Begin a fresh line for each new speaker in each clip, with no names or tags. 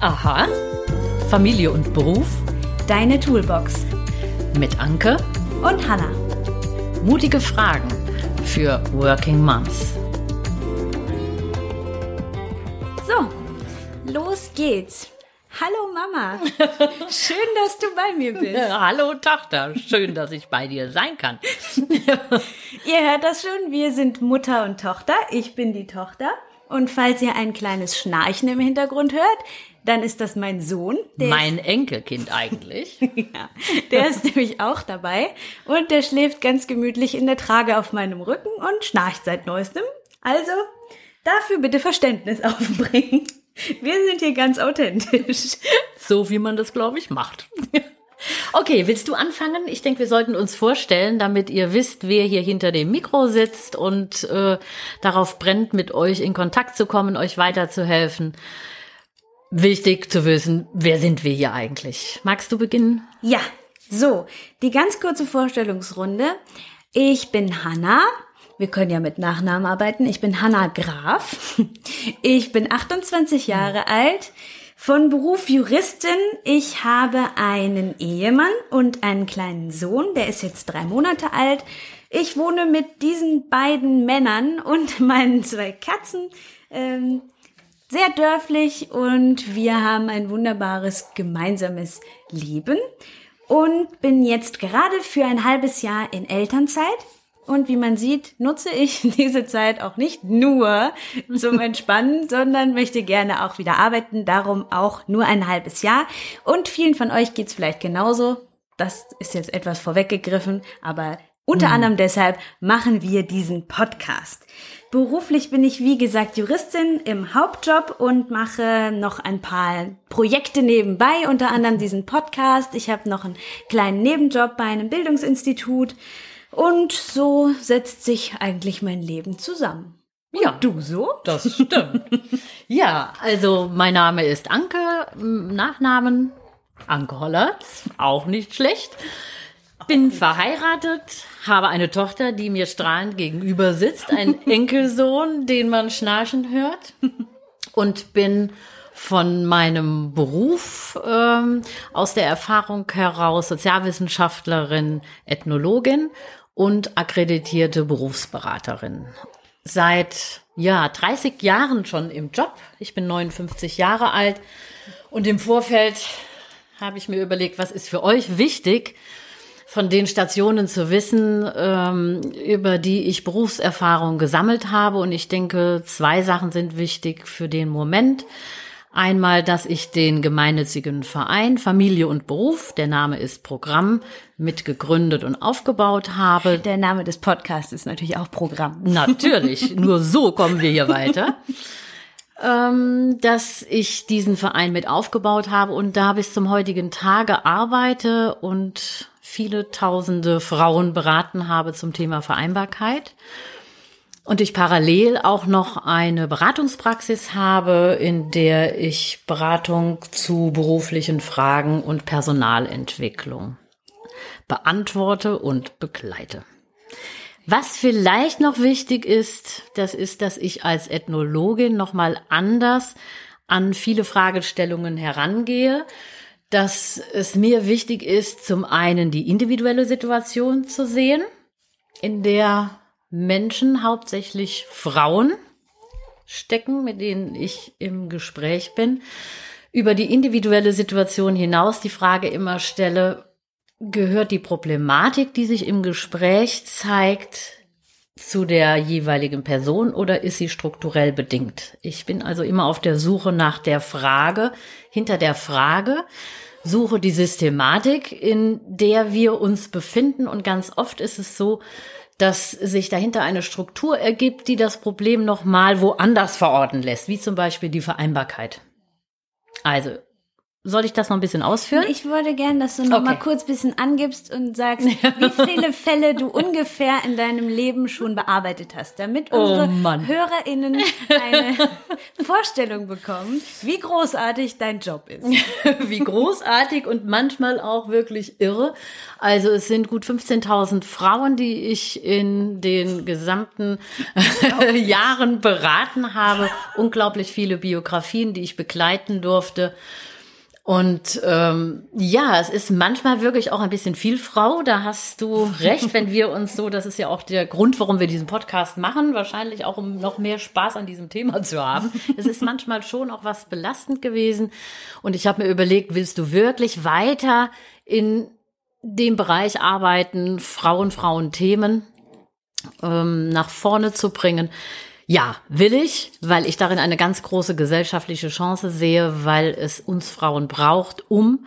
Aha. Familie und Beruf
Deine Toolbox
mit Anke
und Hannah.
Mutige Fragen für Working Moms.
So, los geht's. Hallo Mama. Schön, dass du bei mir bist.
Hallo Tochter, schön, dass ich bei dir sein kann.
Ihr hört das schon, wir sind Mutter und Tochter. Ich bin die Tochter. Und falls ihr ein kleines Schnarchen im Hintergrund hört, dann ist das mein Sohn.
Mein Enkelkind eigentlich.
ist, ja, der ist nämlich auch dabei. Und der schläft ganz gemütlich in der Trage auf meinem Rücken und schnarcht seit neuestem. Also, dafür bitte Verständnis aufbringen. Wir sind hier ganz authentisch.
So wie man das, glaube ich, macht. Okay, willst du anfangen? Ich denke, wir sollten uns vorstellen, damit ihr wisst, wer hier hinter dem Mikro sitzt und äh, darauf brennt, mit euch in Kontakt zu kommen, euch weiterzuhelfen. Wichtig zu wissen, wer sind wir hier eigentlich? Magst du beginnen?
Ja, so, die ganz kurze Vorstellungsrunde. Ich bin Hanna. Wir können ja mit Nachnamen arbeiten. Ich bin Hanna Graf. Ich bin 28 Jahre alt. Von Beruf Juristin. Ich habe einen Ehemann und einen kleinen Sohn, der ist jetzt drei Monate alt. Ich wohne mit diesen beiden Männern und meinen zwei Katzen ähm, sehr dörflich und wir haben ein wunderbares gemeinsames Leben und bin jetzt gerade für ein halbes Jahr in Elternzeit. Und wie man sieht, nutze ich diese Zeit auch nicht nur zum Entspannen, sondern möchte gerne auch wieder arbeiten. Darum auch nur ein halbes Jahr. Und vielen von euch geht's vielleicht genauso. Das ist jetzt etwas vorweggegriffen, aber unter anderem deshalb machen wir diesen Podcast. Beruflich bin ich, wie gesagt, Juristin im Hauptjob und mache noch ein paar Projekte nebenbei, unter anderem diesen Podcast. Ich habe noch einen kleinen Nebenjob bei einem Bildungsinstitut. Und so setzt sich eigentlich mein Leben zusammen.
Ja, du so? Das stimmt. ja, also mein Name ist Anke, Nachnamen Anke Hollertz, auch nicht schlecht. Bin verheiratet, habe eine Tochter, die mir strahlend gegenüber sitzt, einen Enkelsohn, den man schnarchen hört und bin von meinem Beruf ähm, aus der Erfahrung heraus Sozialwissenschaftlerin, Ethnologin und akkreditierte Berufsberaterin. Seit ja 30 Jahren schon im Job. Ich bin 59 Jahre alt und im Vorfeld habe ich mir überlegt, was ist für euch wichtig, von den Stationen zu wissen, ähm, über die ich Berufserfahrung gesammelt habe. Und ich denke, zwei Sachen sind wichtig für den Moment. Einmal, dass ich den gemeinnützigen Verein Familie und Beruf, der Name ist Programm, mitgegründet und aufgebaut habe.
Der Name des Podcasts ist natürlich auch Programm.
Natürlich, nur so kommen wir hier weiter. Ähm, dass ich diesen Verein mit aufgebaut habe und da bis zum heutigen Tage arbeite und viele tausende Frauen beraten habe zum Thema Vereinbarkeit. Und ich parallel auch noch eine Beratungspraxis habe, in der ich Beratung zu beruflichen Fragen und Personalentwicklung beantworte und begleite. Was vielleicht noch wichtig ist, das ist, dass ich als Ethnologin nochmal anders an viele Fragestellungen herangehe, dass es mir wichtig ist, zum einen die individuelle Situation zu sehen, in der Menschen, hauptsächlich Frauen, stecken, mit denen ich im Gespräch bin, über die individuelle Situation hinaus die Frage immer stelle, gehört die Problematik, die sich im Gespräch zeigt, zu der jeweiligen Person oder ist sie strukturell bedingt? Ich bin also immer auf der Suche nach der Frage, hinter der Frage, suche die Systematik, in der wir uns befinden und ganz oft ist es so, dass sich dahinter eine Struktur ergibt, die das Problem nochmal woanders verorten lässt, wie zum Beispiel die Vereinbarkeit. Also soll ich das noch ein bisschen ausführen?
Ich würde gerne, dass du noch
Okay.
mal kurz ein bisschen angibst und sagst, wie viele Fälle du ungefähr in deinem Leben schon bearbeitet hast, damit unsere
Oh.
HörerInnen eine Vorstellung bekommen, wie großartig dein Job ist.
Wie großartig und manchmal auch wirklich irre. Also es sind gut 15.000 Frauen, die ich in den gesamten Jahren beraten habe. Unglaublich viele Biografien, die ich begleiten durfte. Und ähm, ja, es ist manchmal wirklich auch ein bisschen viel Frau. Da hast du recht, wenn wir uns so, das ist ja auch der Grund, warum wir diesen Podcast machen, wahrscheinlich auch um noch mehr Spaß an diesem Thema zu haben. Es ist manchmal schon auch was belastend gewesen. Und ich habe mir überlegt, willst du wirklich weiter in dem Bereich arbeiten, Frauen, Frauen-Themen ähm, nach vorne zu bringen? Ja, will ich, weil ich darin eine ganz große gesellschaftliche Chance sehe, weil es uns Frauen braucht, um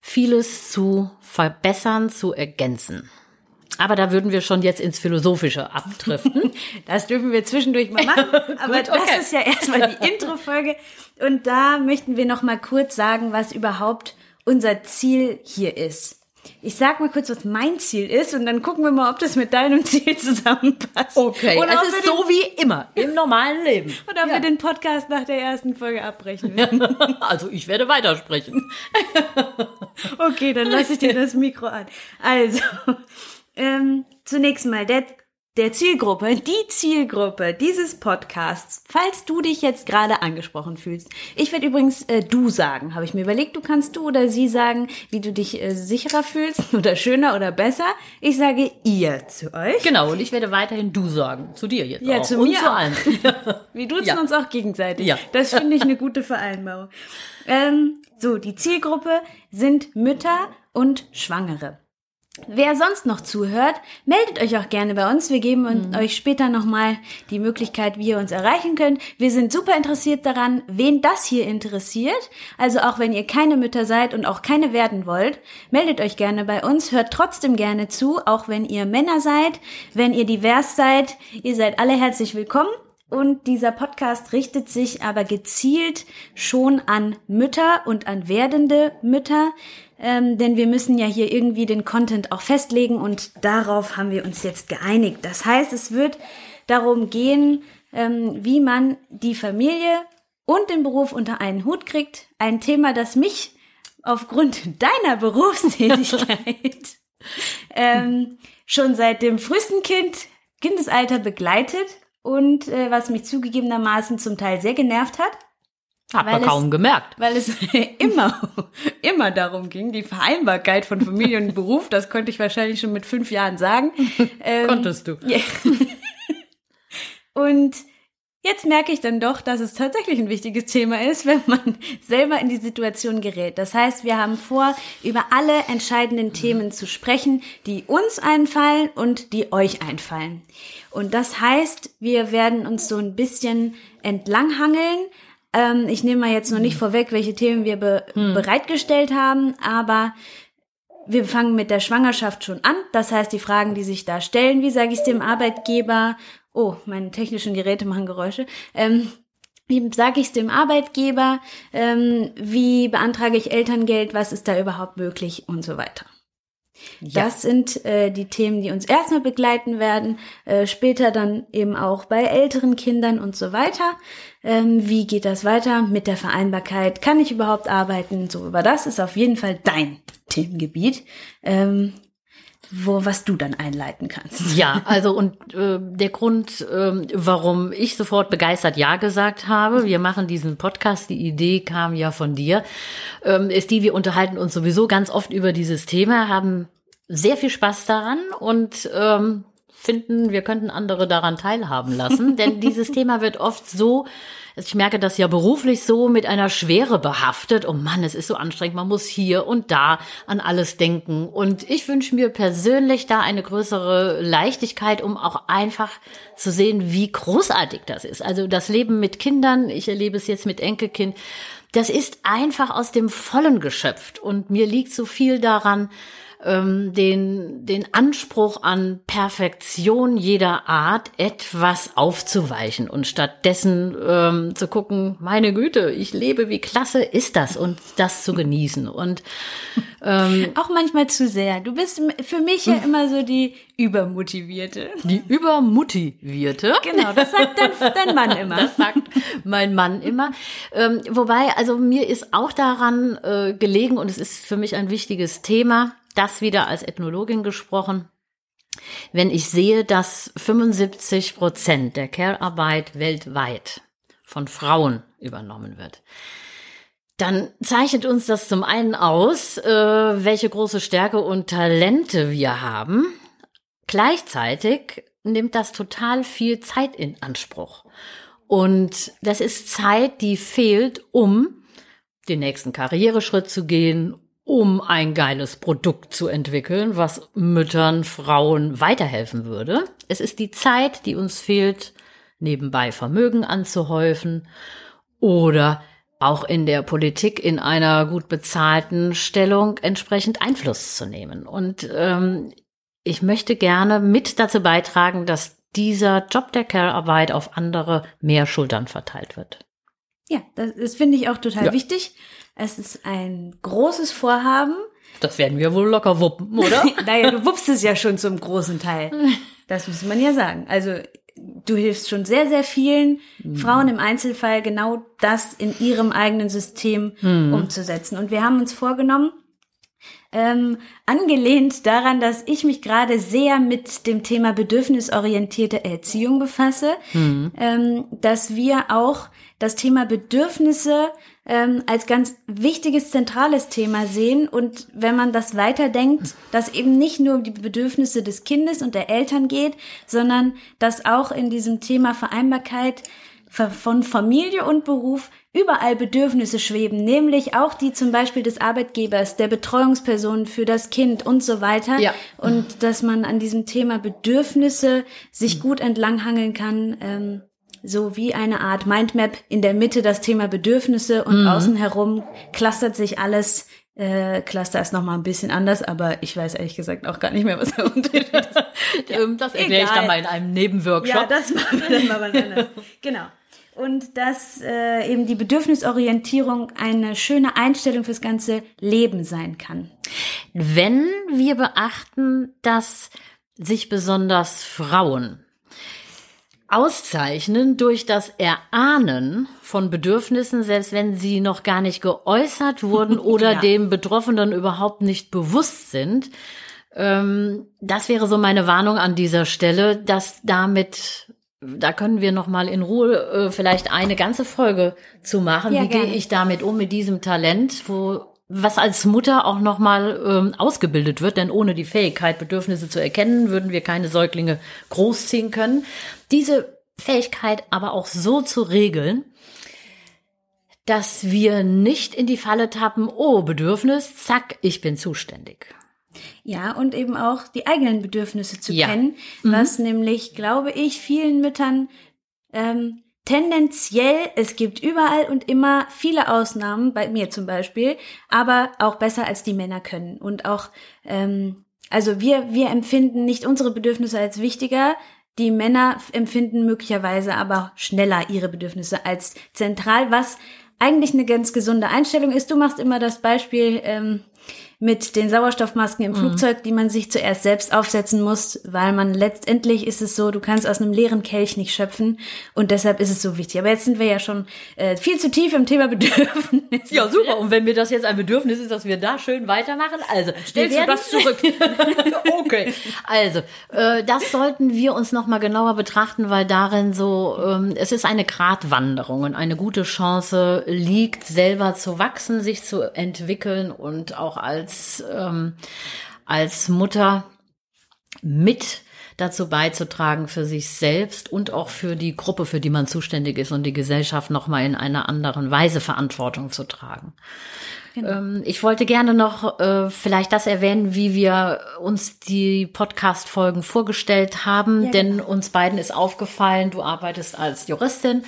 vieles zu verbessern, zu ergänzen. Aber da würden wir schon jetzt ins Philosophische abdriften.
Das dürfen wir zwischendurch mal machen. Aber
Gut, okay.
das ist ja erstmal die Intro-Folge. Und da möchten wir noch mal kurz sagen, was überhaupt unser Ziel hier ist. Ich sag mal kurz, was mein Ziel ist und dann gucken wir mal, ob das mit deinem Ziel zusammenpasst.
Okay,
Oder
es ist so wie immer im normalen Leben.
Oder ob wir den Podcast nach der ersten Folge abbrechen werden.
Also ich werde weitersprechen.
Okay, dann lasse ich dir das Mikro an. Also, ähm, zunächst mal der, der Zielgruppe, die Zielgruppe dieses Podcasts, falls du dich jetzt gerade angesprochen fühlst. Ich werde übrigens äh, du sagen, habe ich mir überlegt, du kannst du oder sie sagen, wie du dich äh, sicherer fühlst oder schöner oder besser. Ich sage ihr zu euch.
Genau, und ich werde weiterhin du sagen. Zu dir jetzt
Ja,
auch.
zu
und
mir
zu allen.
Wir duzen
Ja.
uns auch gegenseitig.
Ja.
Das finde ich eine gute Vereinbarung. Ähm, so, die Zielgruppe sind Mütter und Schwangere. Wer sonst noch zuhört, meldet euch auch gerne bei uns. Wir geben uns- euch später nochmal die Möglichkeit, wie ihr uns erreichen könnt. Wir sind super interessiert daran, wen das hier interessiert. Also auch wenn ihr keine Mütter seid und auch keine werden wollt, meldet euch gerne bei uns. Hört trotzdem gerne zu, auch wenn ihr Männer seid, wenn ihr divers seid. Ihr seid alle herzlich willkommen. Und dieser Podcast richtet sich aber gezielt schon an Mütter und an werdende Mütter, ähm, denn wir müssen ja hier irgendwie den Content auch festlegen und darauf haben wir uns jetzt geeinigt. Das heißt, es wird darum gehen, ähm, wie man die Familie und den Beruf unter einen Hut kriegt. Ein Thema, das mich aufgrund deiner Berufstätigkeit ähm, schon seit dem frühesten Kind, Kindesalter begleitet und äh, was mich zugegebenermaßen zum Teil sehr genervt hat,
Hat man
es-
kaum gemerkt.
weil es immer, immer darum ging, die Vereinbarkeit von Familie und Beruf, das konnte ich wahrscheinlich schon mit fünf Jahren sagen. Ähm,
Konntest du.
Und jetzt merke ich dann doch, dass es tatsächlich ein wichtiges Thema ist, wenn man selber in die Situation gerät. Das heißt, wir haben vor, über alle entscheidenden Themen zu sprechen, die uns einfallen und die euch einfallen. Und das heißt, wir werden uns so ein bisschen entlanghangeln. Ähm, ich nehme mal jetzt noch nicht vorweg, welche Themen wir be bereitgestellt haben, aber wir fangen mit der Schwangerschaft schon an. Das heißt, die Fragen, die sich da stellen, wie sage ich es dem Arbeitgeber? Oh, meine technischen Geräte machen Geräusche. Ähm, wie sage ich es dem Arbeitgeber? Ähm, wie beantrage ich Elterngeld? Was ist da überhaupt möglich? Und so weiter.
Ja.
Das sind äh, die Themen, die uns erstmal begleiten werden, äh, später dann eben auch bei älteren Kindern und so weiter. Ähm, wie geht das weiter mit der Vereinbarkeit? Kann ich überhaupt arbeiten? So, aber das ist auf jeden Fall dein Themengebiet, ähm, wo was du dann einleiten kannst.
Ja, also und äh, der Grund, ähm, warum ich sofort begeistert Ja gesagt habe, wir machen diesen Podcast, die Idee kam ja von dir, ähm, ist die, wir unterhalten uns sowieso ganz oft über dieses Thema, haben sehr viel Spaß daran und ähm, finden, wir könnten andere daran teilhaben lassen, denn dieses Thema wird oft so ich merke das ja beruflich so mit einer Schwere behaftet. Oh Mann, es ist so anstrengend. Man muss hier und da an alles denken. Und ich wünsche mir persönlich da eine größere Leichtigkeit, um auch einfach zu sehen, wie großartig das ist. Also das Leben mit Kindern, ich erlebe es jetzt mit Enkelkind, das ist einfach aus dem Vollen geschöpft. Und mir liegt so viel daran, ähm, den, den Anspruch an Perfektion jeder Art etwas aufzuweichen und stattdessen ähm, zu gucken, meine Güte, ich lebe, wie klasse ist das und das zu genießen. Und
ähm, auch manchmal zu sehr. Du bist für mich ja immer so die Übermotivierte.
Die Übermotivierte?
Genau, das sagt dein, dein Mann immer.
Das sagt mein Mann immer. Ähm, wobei, also mir ist auch daran äh, gelegen und es ist für mich ein wichtiges Thema, das wieder als Ethnologin gesprochen. Wenn ich sehe, dass 75 Prozent der Care-Arbeit weltweit von Frauen übernommen wird, dann zeichnet uns das zum einen aus, äh, welche große Stärke und Talente wir haben. Gleichzeitig nimmt das total viel Zeit in Anspruch. Und das ist Zeit, die fehlt, um den nächsten Karriereschritt zu gehen, um ein geiles Produkt zu entwickeln, was Müttern, Frauen weiterhelfen würde. Es ist die Zeit, die uns fehlt, nebenbei Vermögen anzuhäufen oder auch in der Politik in einer gut bezahlten Stellung entsprechend Einfluss zu nehmen. Und ähm, ich möchte gerne mit dazu beitragen, dass dieser Job der Care-Arbeit auf andere mehr Schultern verteilt wird.
Ja, das, das finde ich auch total ja. wichtig. Es ist ein großes Vorhaben.
Das werden wir wohl locker wuppen, oder?
naja, du wuppst es ja schon zum großen Teil. Das muss man ja sagen. Also du hilfst schon sehr, sehr vielen mhm. Frauen im Einzelfall genau das in ihrem eigenen System mhm. umzusetzen. Und wir haben uns vorgenommen, ähm, angelehnt daran, dass ich mich gerade sehr mit dem Thema bedürfnisorientierte Erziehung befasse, mhm. ähm, dass wir auch das Thema Bedürfnisse ähm, als ganz wichtiges, zentrales Thema sehen. Und wenn man das weiterdenkt, dass eben nicht nur um die Bedürfnisse des Kindes und der Eltern geht, sondern dass auch in diesem Thema Vereinbarkeit von Familie und Beruf überall Bedürfnisse schweben, nämlich auch die zum Beispiel des Arbeitgebers, der Betreuungsperson für das Kind und so weiter. Ja. Und dass man an diesem Thema Bedürfnisse sich gut entlanghangeln kann. Ähm, so wie eine Art Mindmap in der Mitte das Thema Bedürfnisse und mhm. außen herum clustert sich alles. Äh, Cluster ist nochmal ein bisschen anders, aber ich weiß ehrlich gesagt auch gar nicht mehr, was der Unterschied ist.
ja, das erkläre ich dann mal in einem Nebenworkshop. Ja,
das machen wir dann mal anders. genau. Und dass äh, eben die Bedürfnisorientierung eine schöne Einstellung fürs ganze Leben sein kann.
Wenn wir beachten, dass sich besonders Frauen auszeichnen durch das Erahnen von Bedürfnissen, selbst wenn sie noch gar nicht geäußert wurden oder ja. dem Betroffenen überhaupt nicht bewusst sind. Ähm, das wäre so meine Warnung an dieser Stelle, dass damit da können wir noch mal in Ruhe äh, vielleicht eine ganze Folge zu machen. Ja, Wie gehe ich damit um mit diesem Talent, wo was als Mutter auch nochmal ähm, ausgebildet wird, denn ohne die Fähigkeit, Bedürfnisse zu erkennen, würden wir keine Säuglinge großziehen können. Diese Fähigkeit aber auch so zu regeln, dass wir nicht in die Falle tappen, oh, Bedürfnis, zack, ich bin zuständig.
Ja, und eben auch die eigenen Bedürfnisse zu ja. kennen, mhm. was nämlich, glaube ich, vielen Müttern ähm, tendenziell, es gibt überall und immer viele Ausnahmen, bei mir zum Beispiel, aber auch besser als die Männer können. Und auch, ähm, also wir, wir empfinden nicht unsere Bedürfnisse als wichtiger, die Männer empfinden möglicherweise aber schneller ihre Bedürfnisse als zentral, was eigentlich eine ganz gesunde Einstellung ist. Du machst immer das Beispiel, ähm, mit den Sauerstoffmasken im mhm. Flugzeug, die man sich zuerst selbst aufsetzen muss, weil man letztendlich ist es so, du kannst aus einem leeren Kelch nicht schöpfen und deshalb ist es so wichtig. Aber jetzt sind wir ja schon äh, viel zu tief im Thema Bedürfnis.
Ja, super. Und wenn mir das jetzt ein Bedürfnis ist, dass wir da schön weitermachen, also stellst du das zurück. okay. Also, äh, das sollten wir uns noch mal genauer betrachten, weil darin so, ähm, es ist eine Gratwanderung und eine gute Chance liegt, selber zu wachsen, sich zu entwickeln und auch als als, ähm, als Mutter mit dazu beizutragen, für sich selbst und auch für die Gruppe, für die man zuständig ist und die Gesellschaft nochmal in einer anderen Weise Verantwortung zu tragen. Genau. Ähm, ich wollte gerne noch äh, vielleicht das erwähnen, wie wir uns die Podcast-Folgen vorgestellt haben, ja, denn genau. uns beiden ist aufgefallen, du arbeitest als Juristin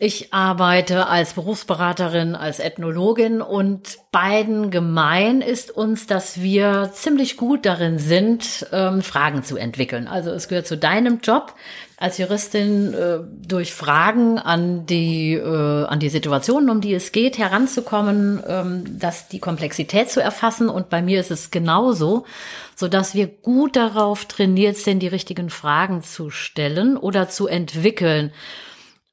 Ich arbeite als Berufsberaterin, als Ethnologin und beiden gemein ist uns, dass wir ziemlich gut darin sind, ähm, Fragen zu entwickeln. Also es gehört zu deinem Job als Juristin äh, durch Fragen an die äh, an die Situationen, um die es geht, heranzukommen, ähm, dass die Komplexität zu erfassen. Und bei mir ist es genauso, so dass wir gut darauf trainiert sind, die richtigen Fragen zu stellen oder zu entwickeln.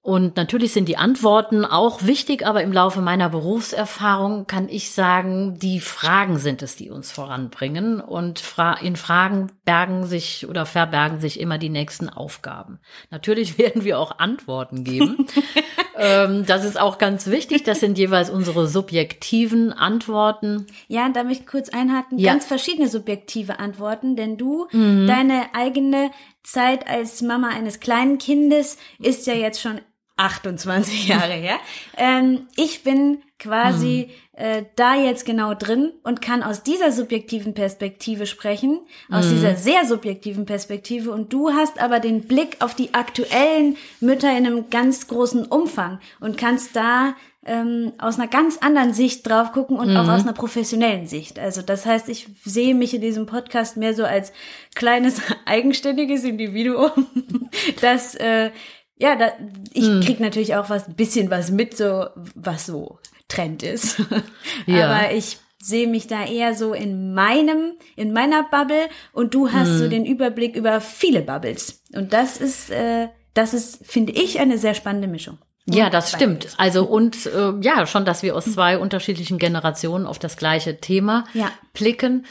Und natürlich sind die Antworten auch wichtig, aber im Laufe meiner Berufserfahrung kann ich sagen, die Fragen sind es, die uns voranbringen. Und in Fragen bergen sich oder verbergen sich immer die nächsten Aufgaben. Natürlich werden wir auch Antworten geben. ähm, das ist auch ganz wichtig. Das sind jeweils unsere subjektiven Antworten.
Ja, da möchte ich kurz einhaken. Ja. Ganz verschiedene subjektive Antworten, denn du, mhm. deine eigene Zeit als Mama eines kleinen Kindes ist ja jetzt schon 28 Jahre her. Ähm, ich bin quasi hm. äh, da jetzt genau drin und kann aus dieser subjektiven Perspektive sprechen, aus hm. dieser sehr subjektiven Perspektive. Und du hast aber den Blick auf die aktuellen Mütter in einem ganz großen Umfang und kannst da ähm, aus einer ganz anderen Sicht drauf gucken und mhm. auch aus einer professionellen Sicht. Also das heißt, ich sehe mich in diesem Podcast mehr so als kleines eigenständiges Individuum, das äh, ja, da, ich hm. krieg natürlich auch was bisschen was mit, so was so Trend ist. ja. Aber ich sehe mich da eher so in meinem, in meiner Bubble und du hast hm. so den Überblick über viele Bubbles. Und das ist, äh, das ist, finde ich, eine sehr spannende Mischung.
Ja, das stimmt. Also und äh, ja, schon, dass wir aus zwei unterschiedlichen Generationen auf das gleiche Thema ja. blicken.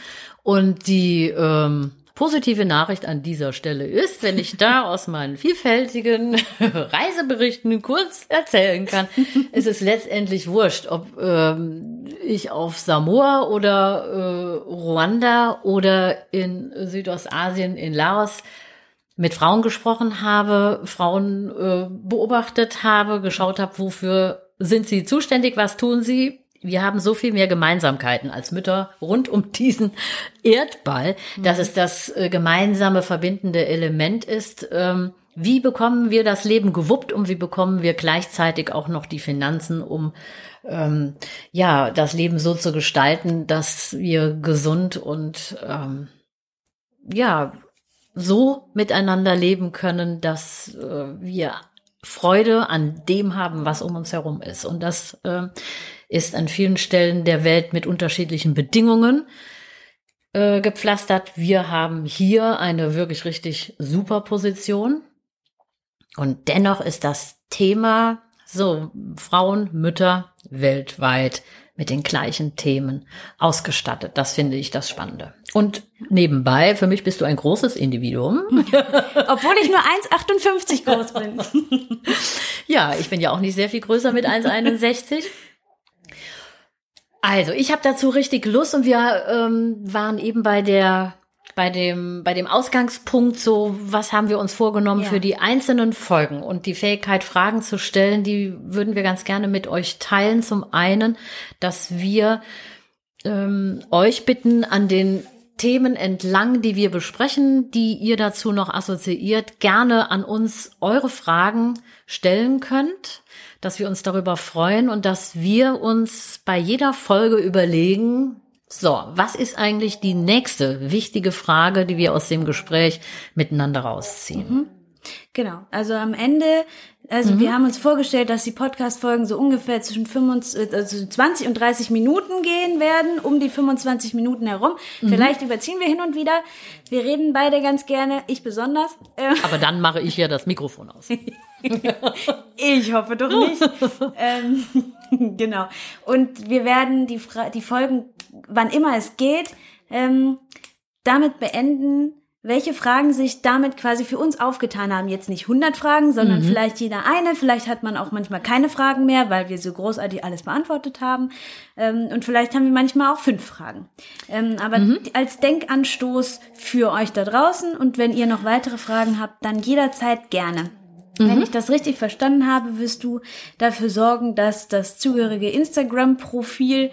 Und die ähm, Positive Nachricht an dieser Stelle ist, wenn ich da aus meinen vielfältigen Reiseberichten kurz erzählen kann, ist es letztendlich wurscht, ob ähm, ich auf Samoa oder äh, Ruanda oder in Südostasien, in Laos mit Frauen gesprochen habe, Frauen äh, beobachtet habe, geschaut habe, wofür sind sie zuständig, was tun sie, wir haben so viel mehr Gemeinsamkeiten als Mütter rund um diesen Erdball, dass es das äh, gemeinsame verbindende Element ist. Ähm, wie bekommen wir das Leben gewuppt und wie bekommen wir gleichzeitig auch noch die Finanzen, um ähm, ja das Leben so zu gestalten, dass wir gesund und ähm, ja so miteinander leben können, dass äh, wir Freude an dem haben, was um uns herum ist. Und das äh, ist an vielen Stellen der Welt mit unterschiedlichen Bedingungen äh, gepflastert. Wir haben hier eine wirklich richtig super Position. Und dennoch ist das Thema so Frauen, Mütter weltweit mit den gleichen Themen ausgestattet. Das finde ich das Spannende. Und nebenbei, für mich bist du ein großes Individuum.
Obwohl ich nur 1,58 groß bin.
ja, ich bin ja auch nicht sehr viel größer mit 1,61. Also, ich habe dazu richtig Lust und wir ähm, waren eben bei der bei dem bei dem Ausgangspunkt so, was haben wir uns vorgenommen ja. für die einzelnen Folgen und die Fähigkeit Fragen zu stellen, die würden wir ganz gerne mit euch teilen. Zum einen, dass wir ähm, euch bitten an den Themen entlang, die wir besprechen, die ihr dazu noch assoziiert, gerne an uns eure Fragen stellen könnt dass wir uns darüber freuen und dass wir uns bei jeder Folge überlegen, so, was ist eigentlich die nächste wichtige Frage, die wir aus dem Gespräch miteinander rausziehen?
Mhm. Genau. Also am Ende, also mhm. wir haben uns vorgestellt, dass die Podcast-Folgen so ungefähr zwischen 25, also 20 und 30 Minuten gehen werden, um die 25 Minuten herum. Mhm. Vielleicht überziehen wir hin und wieder. Wir reden beide ganz gerne, ich besonders.
Aber dann mache ich ja das Mikrofon aus.
ich hoffe doch nicht. ähm, genau. Und wir werden die, Fra die Folgen, wann immer es geht, ähm, damit beenden, welche Fragen sich damit quasi für uns aufgetan haben. Jetzt nicht 100 Fragen, sondern mhm. vielleicht jeder eine. Vielleicht hat man auch manchmal keine Fragen mehr, weil wir so großartig alles beantwortet haben. Ähm, und vielleicht haben wir manchmal auch fünf Fragen. Ähm, aber mhm. als Denkanstoß für euch da draußen. Und wenn ihr noch weitere Fragen habt, dann jederzeit gerne. Mhm. Wenn ich das richtig verstanden habe, wirst du dafür sorgen, dass das zugehörige Instagram-Profil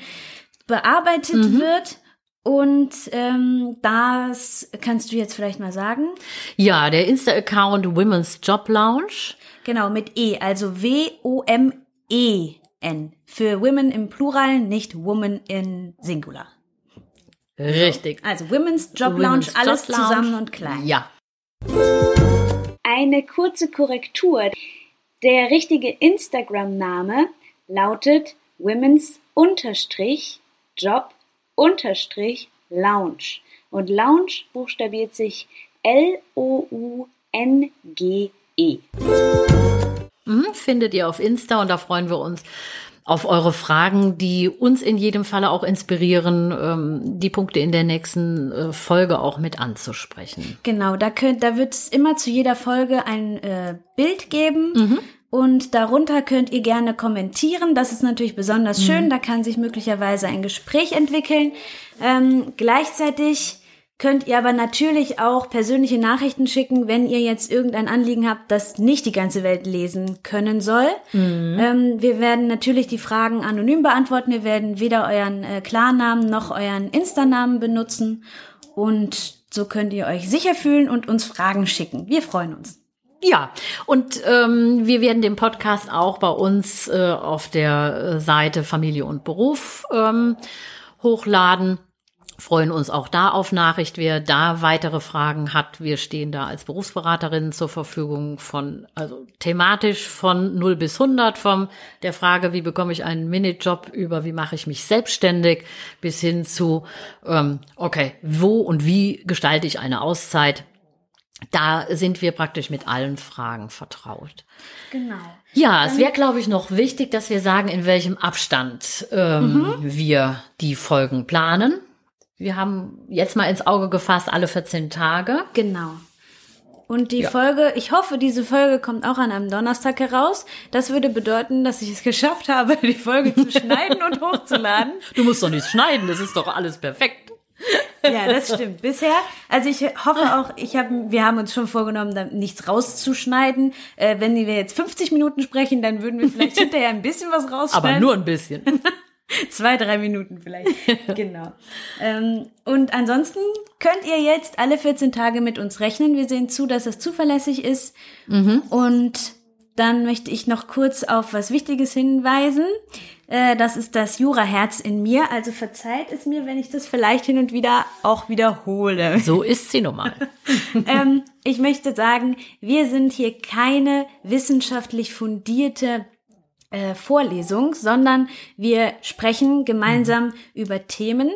bearbeitet mhm. wird Und ähm, das kannst du jetzt vielleicht mal sagen.
Ja, der Insta-Account Women's Job Lounge.
Genau, mit E, also W-O-M-E-N. Für Women im Plural, nicht Woman in Singular.
Richtig.
Also Women's Job Lounge,
Women's
alles
Job Lounge.
zusammen und klein.
Ja.
Eine kurze Korrektur. Der richtige Instagram-Name lautet Women's unterstrich Job unterstrich Lounge. Und Lounge buchstabiert sich L-O-U-N-G-E.
Mhm, findet ihr auf Insta und da freuen wir uns auf eure Fragen, die uns in jedem Falle auch inspirieren, ähm, die Punkte in der nächsten äh, Folge auch mit anzusprechen.
Genau, da könnt, da wird es immer zu jeder Folge ein äh, Bild geben. Und darunter könnt ihr gerne kommentieren. Das ist natürlich besonders schön. Da kann sich möglicherweise ein Gespräch entwickeln. Ähm, gleichzeitig könnt ihr aber natürlich auch persönliche Nachrichten schicken, wenn ihr jetzt irgendein Anliegen habt, das nicht die ganze Welt lesen können soll. Ähm, wir werden natürlich die Fragen anonym beantworten. Wir werden weder euren äh, Klarnamen noch euren Insta-Namen benutzen. Und so könnt ihr euch sicher fühlen und uns Fragen schicken. Wir freuen uns.
Ja, und ähm, wir werden den Podcast auch bei uns äh, auf der äh, Seite Familie und Beruf ähm, hochladen. Freuen uns auch da auf Nachricht, wer da weitere Fragen hat. Wir stehen da als Berufsberaterinnen zur Verfügung von, also thematisch von 0 bis 100, vom der Frage, wie bekomme ich einen Minijob über, wie mache ich mich selbstständig, bis hin zu, ähm, okay, wo und wie gestalte ich eine Auszeit. Da sind wir praktisch mit allen Fragen vertraut.
Genau.
Ja, es wäre, glaube ich, noch wichtig, dass wir sagen, in welchem Abstand ähm, wir die Folgen planen. Wir haben jetzt mal ins Auge gefasst, alle 14 Tage.
Genau. Und die
Ja.
Folge, ich hoffe, diese Folge kommt auch an einem Donnerstag heraus. Das würde bedeuten, dass ich es geschafft habe, die Folge zu schneiden und hochzuladen.
Du musst doch nichts schneiden, das ist doch alles perfekt.
Ja, das stimmt. Bisher, also ich hoffe auch, ich hab, wir haben uns schon vorgenommen, da nichts rauszuschneiden. Äh, wenn wir jetzt 50 Minuten sprechen, dann würden wir vielleicht hinterher ein bisschen was rausschneiden.
Aber nur ein bisschen.
Zwei, drei Minuten vielleicht. genau. Ähm, und ansonsten könnt ihr jetzt alle 14 Tage mit uns rechnen. Wir sehen zu, dass es zuverlässig ist. Und dann möchte ich noch kurz auf was Wichtiges hinweisen. Äh, das ist das Jura-Herz in mir. Also verzeiht es mir, wenn ich das vielleicht hin und wieder auch wiederhole.
So ist sie nun mal.
ähm, ich möchte sagen, wir sind hier keine wissenschaftlich fundierte äh, Vorlesung, sondern wir sprechen gemeinsam über Themen.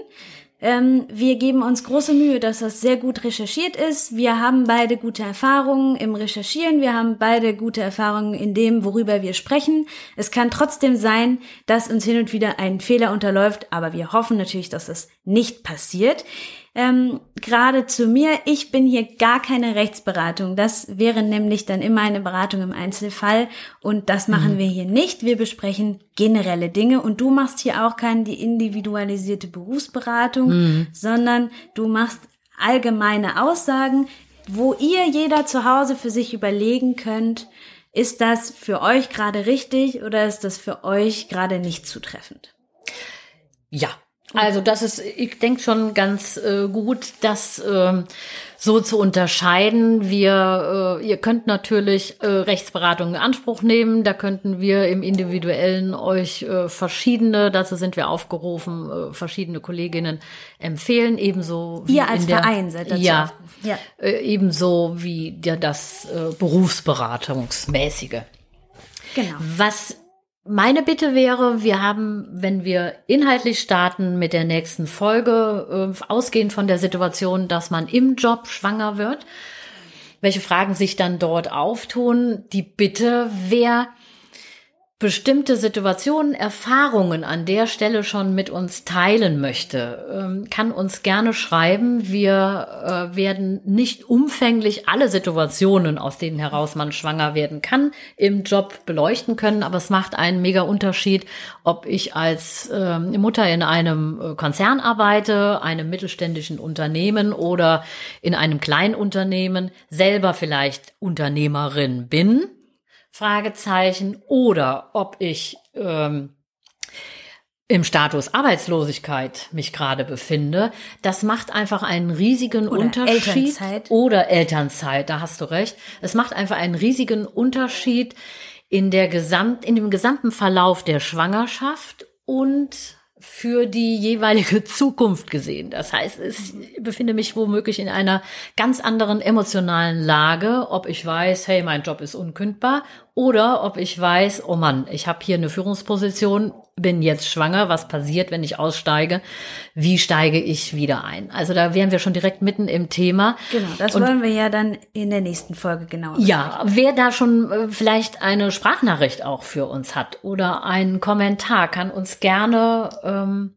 Ähm, wir geben uns große Mühe, dass das sehr gut recherchiert ist. Wir haben beide gute Erfahrungen im Recherchieren. Wir haben beide gute Erfahrungen in dem, worüber wir sprechen. Es kann trotzdem sein, dass uns hin und wieder ein Fehler unterläuft, aber wir hoffen natürlich, dass das nicht passiert. Ähm, Gerade zu mir, ich bin hier gar keine Rechtsberatung. Das wäre nämlich dann immer eine Beratung im Einzelfall und das machen wir hier nicht. Wir besprechen generelle Dinge und du machst hier auch keine die individualisierte Berufsberatung, sondern du machst allgemeine Aussagen, wo ihr jeder zu Hause für sich überlegen könnt, ist das für euch gerade richtig oder ist das für euch gerade nicht zutreffend?
Ja, also das ist, ich denke schon ganz äh, gut, das ähm, so zu unterscheiden. Wir, äh, ihr könnt natürlich äh, Rechtsberatung in Anspruch nehmen. Da könnten wir im Individuellen euch äh, verschiedene, dazu sind wir aufgerufen, äh, verschiedene Kolleginnen empfehlen. Ebenso wie
Ihr als
der,
Verein seid dazu
ja.
Ja.
Äh, ebenso wie der, das äh, Berufsberatungsmäßige.
Genau.
Was meine Bitte wäre, wir haben, wenn wir inhaltlich starten mit der nächsten Folge, äh, ausgehend von der Situation, dass man im Job schwanger wird, welche Fragen sich dann dort auftun, die Bitte, wer bestimmte Situationen, Erfahrungen an der Stelle schon mit uns teilen möchte, ähm, kann uns gerne schreiben. Wir äh, werden nicht umfänglich alle Situationen, aus denen heraus man schwanger werden kann, im Job beleuchten können. Aber es macht einen mega Unterschied, ob ich als ähm, Mutter in einem äh, Konzern arbeite, einem mittelständischen Unternehmen oder in einem Kleinunternehmen, selber vielleicht Unternehmerin bin Fragezeichen oder ob ich ähm, im Status Arbeitslosigkeit mich gerade befinde, das macht einfach einen riesigen
Oder
Unterschied.
Elternzeit.
Oder Elternzeit, da hast du recht. Es macht einfach einen riesigen Unterschied in der Gesamt, in dem gesamten Verlauf der Schwangerschaft und für die jeweilige Zukunft gesehen. Das heißt, ich befinde mich womöglich in einer ganz anderen emotionalen Lage, ob ich weiß, hey, mein Job ist unkündbar oder ob ich weiß, oh Mann, ich habe hier eine Führungsposition, bin jetzt schwanger, was passiert, wenn ich aussteige? Wie steige ich wieder ein? Also da wären wir schon direkt mitten im Thema.
Genau, das
Und
wollen wir ja dann in der nächsten Folge genauer
ja, wer da schon äh, vielleicht eine Sprachnachricht auch für uns hat oder einen Kommentar, kann uns gerne ähm,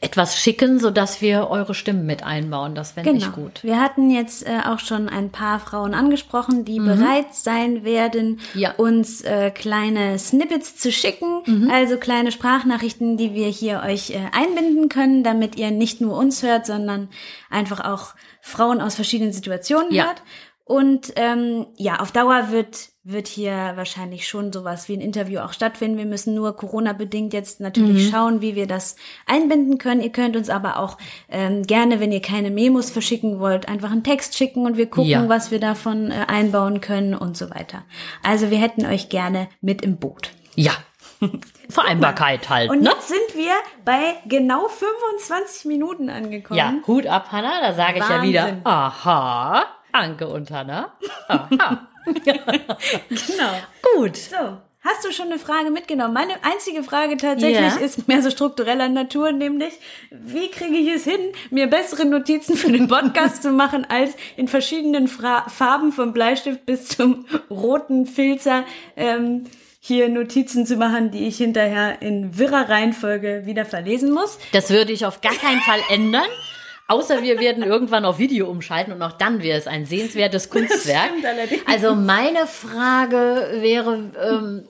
etwas schicken, so dass wir eure Stimmen mit einbauen. Das fände
Genau.
ich gut.
Wir hatten jetzt äh, auch schon ein paar Frauen angesprochen, die bereit sein werden,
Mhm. Ja.
uns äh, kleine Snippets zu schicken,
Mhm.
also kleine Sprachnachrichten, die wir hier euch äh, einbinden können, damit ihr nicht nur uns hört, sondern einfach auch Frauen aus verschiedenen Situationen
Ja.
hört. Und ähm, ja, auf Dauer wird wird hier wahrscheinlich schon sowas wie ein Interview auch stattfinden. Wir müssen nur Corona-bedingt jetzt natürlich schauen, wie wir das einbinden können. Ihr könnt uns aber auch ähm, gerne, wenn ihr keine Memos verschicken wollt, einfach einen Text schicken und wir gucken,
Ja.
was wir davon äh, einbauen können und so weiter. Also wir hätten euch gerne mit im Boot.
Ja. Vereinbarkeit halt,
Und
ne?
jetzt sind wir bei genau 25 Minuten angekommen.
Ja, Hut ab, Hanna, da sage ich ja wieder, aha, Anke und Hanna. Aha.
genau.
Gut.
So, hast du schon eine Frage mitgenommen? Meine einzige Frage tatsächlich
Ja.
ist mehr so struktureller Natur, nämlich, wie kriege ich es hin, mir bessere Notizen für den Podcast zu machen, als in verschiedenen Fra Farben vom Bleistift bis zum roten Filzer ähm, hier Notizen zu machen, die ich hinterher in wirrer Reihenfolge wieder verlesen muss.
Das würde ich auf gar keinen Fall ändern. Außer wir werden irgendwann auf Video umschalten und auch dann wäre es ein sehenswertes Kunstwerk. Also meine Frage wäre, ähm,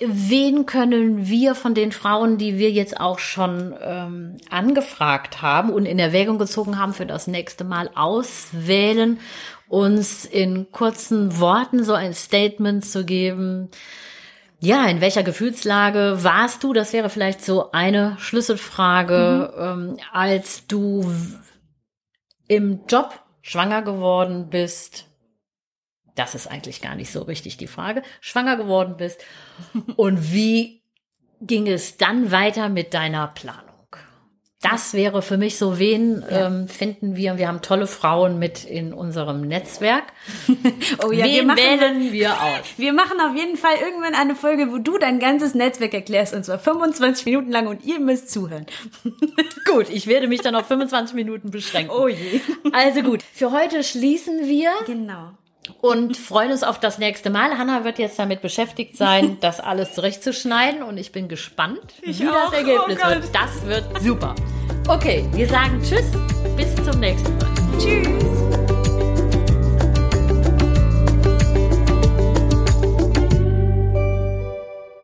wen können wir von den Frauen, die wir jetzt auch schon ähm, angefragt haben und in Erwägung gezogen haben, für das nächste Mal auswählen, uns in kurzen Worten so ein Statement zu geben, ja, in welcher Gefühlslage warst du? Das wäre vielleicht so eine Schlüsselfrage, ähm, als du im Job schwanger geworden bist. Das ist eigentlich gar nicht so richtig die Frage. Schwanger geworden bist. Und wie ging es dann weiter mit deiner Planung? Das wäre für mich so, wen ähm, finden wir? Wir haben tolle Frauen mit in unserem Netzwerk.
Oh ja, wir
wen
machen,
wählen wir aus?
wir machen auf jeden Fall irgendwann eine Folge, wo du dein ganzes Netzwerk erklärst, und zwar 25 Minuten lang und ihr müsst zuhören.
Gut, ich werde mich dann auf 25 Minuten beschränken.
Oh je.
Also gut, für heute schließen wir
Genau.
Und freuen uns auf das nächste Mal. Hanna wird jetzt damit beschäftigt sein, das alles zurechtzuschneiden und ich bin gespannt, wie
auch.
das Ergebnis
Oh
wird. Das wird super. Okay, wir sagen Tschüss, bis zum nächsten Mal.
Tschüss.